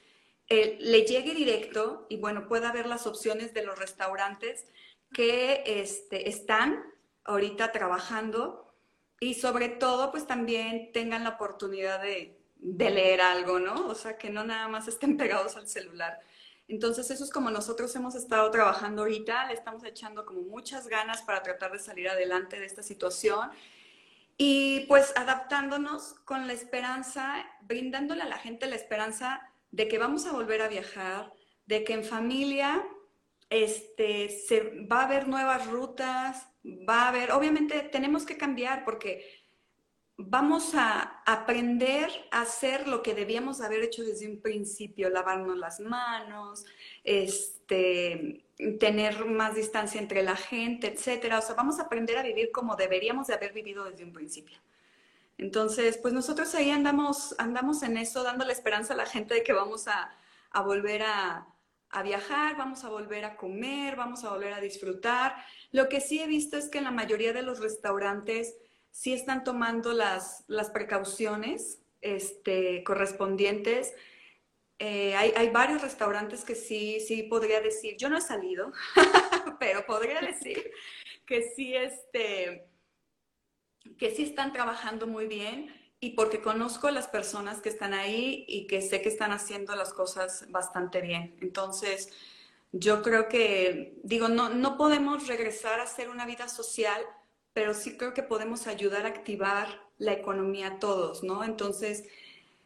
eh, le llegue directo y bueno, pueda ver las opciones de los restaurantes que este, están ahorita trabajando y sobre todo pues también tengan la oportunidad de, de leer algo, ¿no? O sea, que no nada más estén pegados al celular. Entonces, eso es como nosotros hemos estado trabajando ahorita, le estamos echando como muchas ganas para tratar de salir adelante de esta situación y pues adaptándonos con la esperanza, brindándole a la gente la esperanza de que vamos a volver a viajar, de que en familia este, se, va a haber nuevas rutas, va a haber, obviamente tenemos que cambiar porque vamos a aprender a hacer lo que debíamos haber hecho desde un principio, lavarnos las manos, este, tener más distancia entre la gente, etcétera. O sea, vamos a aprender a vivir como deberíamos de haber vivido desde un principio. Entonces, pues nosotros ahí andamos, andamos en eso, dando la esperanza a la gente de que vamos a, volver a, viajar, vamos a volver a comer, vamos a volver a disfrutar. Lo que sí he visto es que en la mayoría de los restaurantes sí están tomando las, las precauciones este, correspondientes. Eh, hay, hay, varios restaurantes que sí, sí podría decir, yo no he salido, pero podría decir que sí, este, que sí están trabajando muy bien y porque conozco a las personas que están ahí y que sé que están haciendo las cosas bastante bien. Entonces, yo creo que, digo, no, no podemos regresar a hacer una vida social, pero sí creo que podemos ayudar a activar la economía a todos, ¿no? Entonces,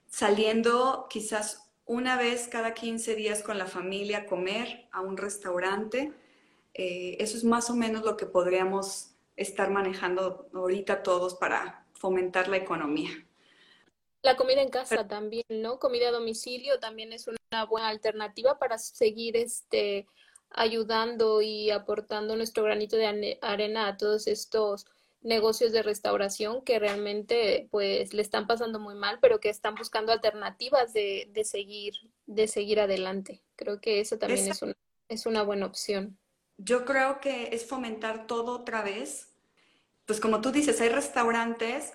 saliendo quizás una vez cada 15 días con la familia a comer a un restaurante, eh, eso es más o menos lo que podríamos estar manejando ahorita todos para fomentar la economía.
La comida en casa también, ¿no? Comida a domicilio también es una buena alternativa para seguir este ayudando y aportando nuestro granito de arena a todos estos negocios de restauración que realmente pues le están pasando muy mal, pero que están buscando alternativas de, de seguir, de seguir adelante. Creo que eso también es una, es una buena opción.
Yo creo que es fomentar todo otra vez. Pues como tú dices, hay restaurantes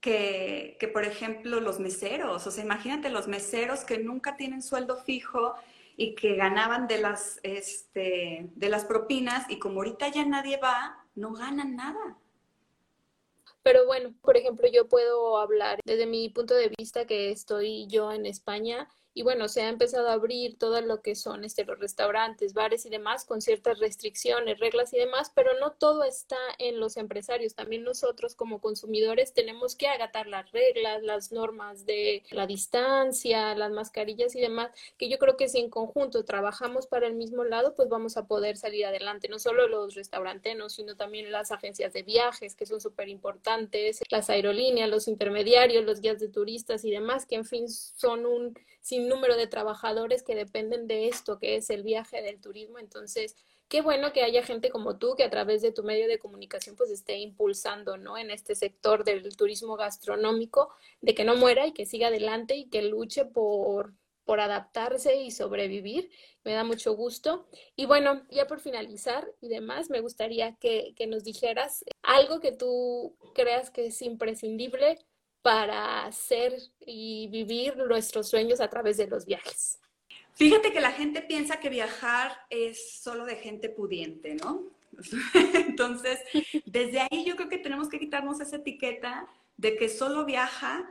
que, que, por ejemplo, los meseros, o sea, imagínate los meseros que nunca tienen sueldo fijo y que ganaban de las, este, de las propinas y como ahorita ya nadie va, no ganan nada.
Pero bueno, por ejemplo, yo puedo hablar desde mi punto de vista que estoy yo en España y bueno, se ha empezado a abrir todo lo que son este, los restaurantes, bares y demás con ciertas restricciones, reglas y demás, pero no todo está en los empresarios. También nosotros como consumidores tenemos que agatar las reglas, las normas de la distancia, las mascarillas y demás, que yo creo que si en conjunto trabajamos para el mismo lado, pues vamos a poder salir adelante, no solo los restaurantenos, sino también las agencias de viajes, que son súper importantes, las aerolíneas, los intermediarios, los guías de turistas y demás, que en fin son un sin número de trabajadores que dependen de esto, que es el viaje del turismo. Entonces, qué bueno que haya gente como tú que a través de tu medio de comunicación pues esté impulsando, ¿no? En este sector del turismo gastronómico, de que no muera y que siga adelante y que luche por por adaptarse y sobrevivir. Me da mucho gusto. Y bueno, ya por finalizar y demás, me gustaría que, que nos dijeras algo que tú creas que es imprescindible para hacer y vivir nuestros sueños a través de los viajes?
Fíjate que la gente piensa que viajar es solo de gente pudiente, ¿no? Entonces, desde ahí yo creo que tenemos que quitarnos esa etiqueta de que solo viaja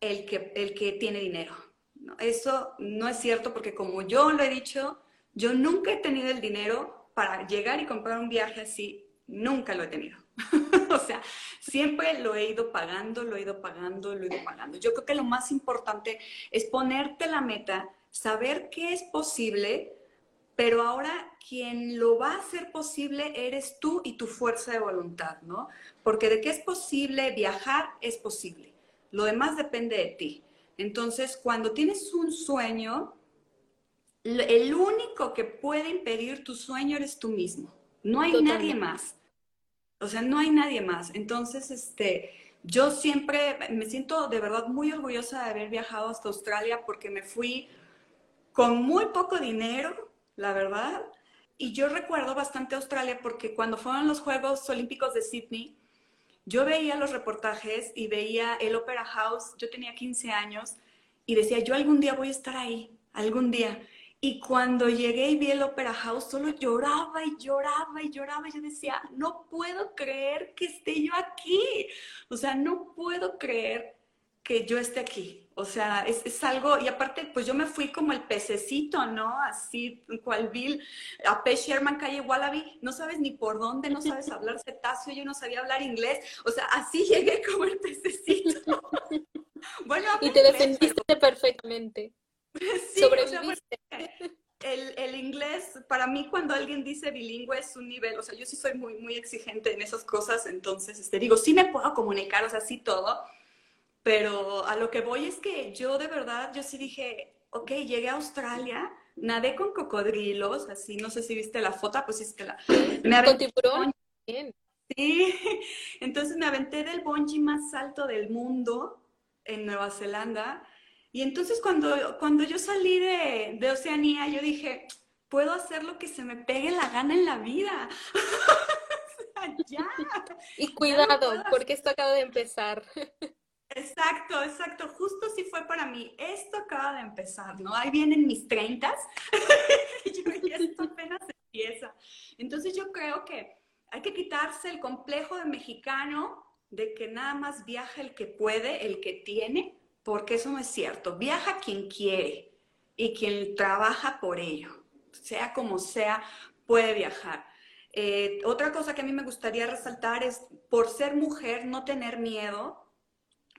el que, el que tiene dinero. Eso no es cierto porque como yo lo he dicho, yo nunca he tenido el dinero para llegar y comprar un viaje así, nunca lo he tenido. o sea, siempre lo he ido pagando, lo he ido pagando, lo he ido pagando. Yo creo que lo más importante es ponerte la meta, saber qué es posible, pero ahora quien lo va a hacer posible eres tú y tu fuerza de voluntad, ¿no? Porque de qué es posible viajar es posible. Lo demás depende de ti. Entonces, cuando tienes un sueño, el único que puede impedir tu sueño eres tú mismo. No hay nadie más. O sea, no hay nadie más. Entonces, este, yo siempre me siento de verdad muy orgullosa de haber viajado hasta Australia porque me fui con muy poco dinero, la verdad. Y yo recuerdo bastante Australia porque cuando fueron los Juegos Olímpicos de Sydney, yo veía los reportajes y veía el Opera House, yo tenía 15 años y decía, yo algún día voy a estar ahí, algún día. Y cuando llegué y vi el Opera House, solo lloraba y lloraba y lloraba. Yo decía, no puedo creer que esté yo aquí. O sea, no puedo creer que yo esté aquí. O sea, es, es, algo, y aparte, pues yo me fui como el pececito, ¿no? Así, cual Bill, a P. Sherman, calle Wallaby, no sabes ni por dónde, no sabes hablar cetáceo, yo no sabía hablar inglés. O sea, así llegué como el pececito.
bueno, y te defendiste perfectamente.
Sí, Sobreviviste. el, el, inglés, para mí cuando alguien dice bilingüe es un nivel, o sea, yo sí soy muy, muy exigente en esas cosas, entonces, este, digo, sí me puedo comunicar, o sea, sí todo, pero a lo que voy es que yo de verdad, yo sí dije, ok, llegué a Australia, nadé con cocodrilos, así, no sé si viste la foto, pues sí, la...
Me con tiburón.
Sí, entonces me aventé del bungee más alto del mundo en Nueva Zelanda y entonces cuando, cuando yo salí de, de Oceanía, yo dije, puedo hacer lo que se me pegue la gana en la vida.
ya. Y cuidado, porque esto acaba de empezar.
Exacto, exacto. Justo sí fue para mí. Esto acaba de empezar, ¿no? Ahí vienen mis treintas y esto apenas empieza. Entonces yo creo que hay que quitarse el complejo de mexicano de que nada más viaja el que puede, el que tiene, porque eso no es cierto. Viaja quien quiere y quien trabaja por ello, sea como sea, puede viajar. Eh, otra cosa que a mí me gustaría resaltar es, por ser mujer, no tener miedo,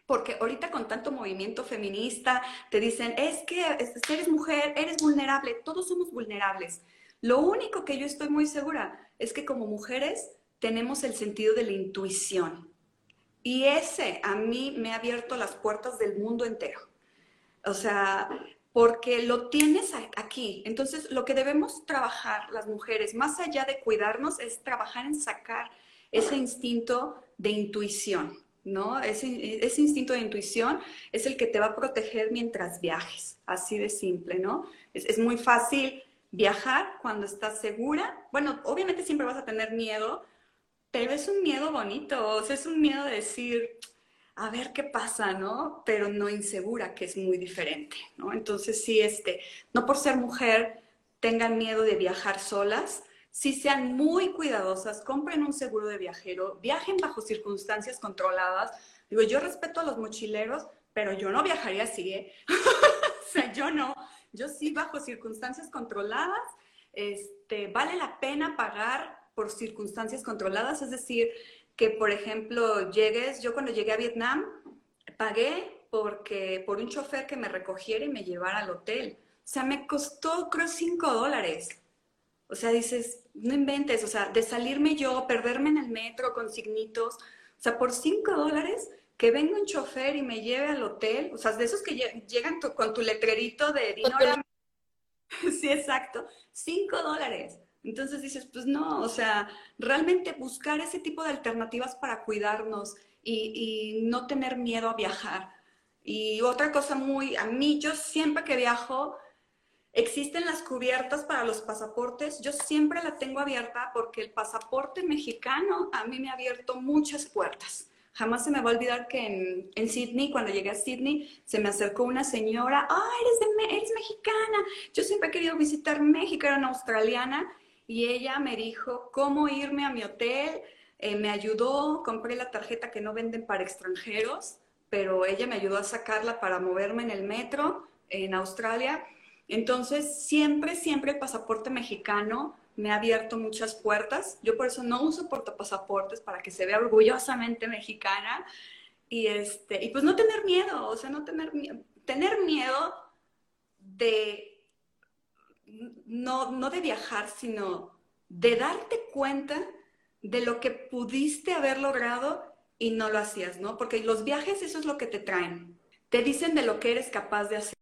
porque ahorita con tanto movimiento feminista te dicen, es que eres mujer, eres vulnerable, todos somos vulnerables. Lo único que yo estoy muy segura es que como mujeres tenemos el sentido de la intuición. Y ese a mí me ha abierto las puertas del mundo entero. O sea, porque lo tienes aquí. Entonces, lo que debemos trabajar las mujeres, más allá de cuidarnos, es trabajar en sacar ese instinto de intuición, ¿no? Ese, instinto de intuición es el que te va a proteger mientras viajes, así de simple, ¿no? Es, es muy fácil viajar cuando estás segura. Bueno, obviamente siempre vas a tener miedo, pero es un miedo bonito, o sea, es un miedo de decir, a ver qué pasa, ¿no? Pero no insegura, que es muy diferente, ¿no? Entonces, sí, este, no por ser mujer tengan miedo de viajar solas, sí sean muy cuidadosas, compren un seguro de viajero, viajen bajo circunstancias controladas. Digo, yo respeto a los mochileros, pero yo no viajaría así, ¿eh? o sea, yo no, yo sí bajo circunstancias controladas, este, vale la pena pagar por circunstancias controladas, es decir, que por ejemplo llegues, yo cuando llegué a Vietnam pagué porque por un chofer que me recogiera y me llevara al hotel. O sea, me costó creo 5 dólares. O sea, dices, no inventes, o sea, de salirme yo, perderme en el metro con signitos, o sea, por 5 dólares que venga un chofer y me lleve al hotel, o sea, de esos que llegan con tu letrerito de dinero. Sí, exacto, 5 dólares. Entonces dices, pues no, o sea, realmente buscar ese tipo de alternativas para cuidarnos y, no tener miedo a viajar. Y otra cosa muy, a mí yo siempre que viajo, existen las cubiertas para los pasaportes, yo siempre la tengo abierta porque el pasaporte mexicano a mí me ha abierto muchas puertas. Jamás se me va a olvidar que en, en Sydney, cuando llegué a Sydney, se me acercó una señora, ah, eres, de, eres mexicana, yo siempre he querido visitar México, era una australiana, y ella me dijo cómo irme a mi hotel, eh, me ayudó, compré la tarjeta que no venden para extranjeros, pero ella me ayudó a sacarla para moverme en el metro en Australia. Entonces, siempre, siempre el pasaporte mexicano me ha abierto muchas puertas. Yo por eso no uso portapasaportes para que se vea orgullosamente mexicana. Y, este, y pues no tener miedo, o sea, no tener tener miedo de, no, no de viajar, sino de darte cuenta de lo que pudiste haber logrado y no lo hacías, ¿no? Porque los viajes eso es lo que te traen. Te dicen de lo que eres capaz de hacer